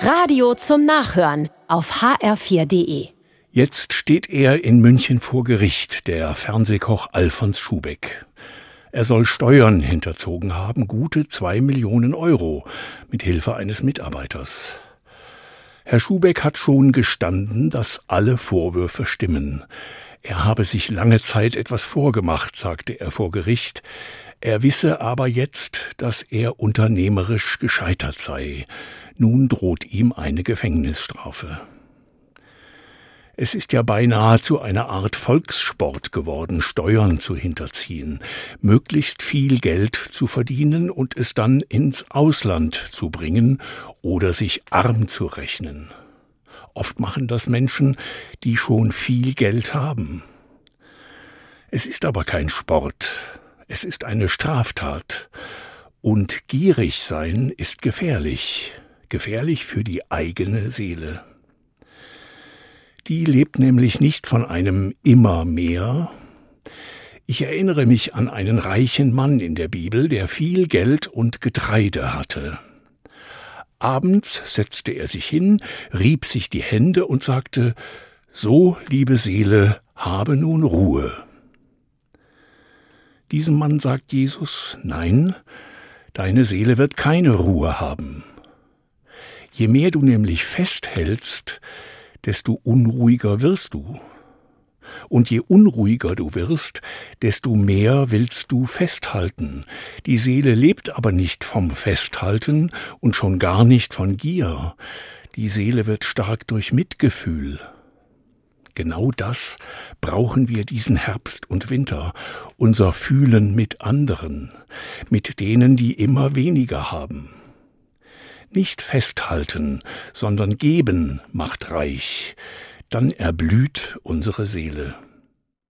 Radio zum Nachhören auf hr4.de. Jetzt steht er in München vor Gericht, der Fernsehkoch Alfons Schubeck. Er soll Steuern hinterzogen haben, gute zwei Millionen Euro, mit Hilfe eines Mitarbeiters. Herr Schubeck hat schon gestanden, dass alle Vorwürfe stimmen. Er habe sich lange Zeit etwas vorgemacht, sagte er vor Gericht. Er wisse aber jetzt, dass er unternehmerisch gescheitert sei. Nun droht ihm eine Gefängnisstrafe. Es ist ja beinahe zu einer Art Volkssport geworden, Steuern zu hinterziehen, möglichst viel Geld zu verdienen und es dann ins Ausland zu bringen oder sich arm zu rechnen. Oft machen das Menschen, die schon viel Geld haben. Es ist aber kein Sport, es ist eine Straftat, und gierig sein ist gefährlich, gefährlich für die eigene Seele. Die lebt nämlich nicht von einem immer mehr. Ich erinnere mich an einen reichen Mann in der Bibel, der viel Geld und Getreide hatte. Abends setzte er sich hin, rieb sich die Hände und sagte So, liebe Seele, habe nun Ruhe. Diesem Mann sagt Jesus Nein, deine Seele wird keine Ruhe haben. Je mehr du nämlich festhältst, desto unruhiger wirst du. Und je unruhiger du wirst, desto mehr willst du festhalten. Die Seele lebt aber nicht vom Festhalten und schon gar nicht von Gier. Die Seele wird stark durch Mitgefühl. Genau das brauchen wir diesen Herbst und Winter, unser Fühlen mit anderen, mit denen, die immer weniger haben. Nicht festhalten, sondern geben macht reich, dann erblüht unsere Seele.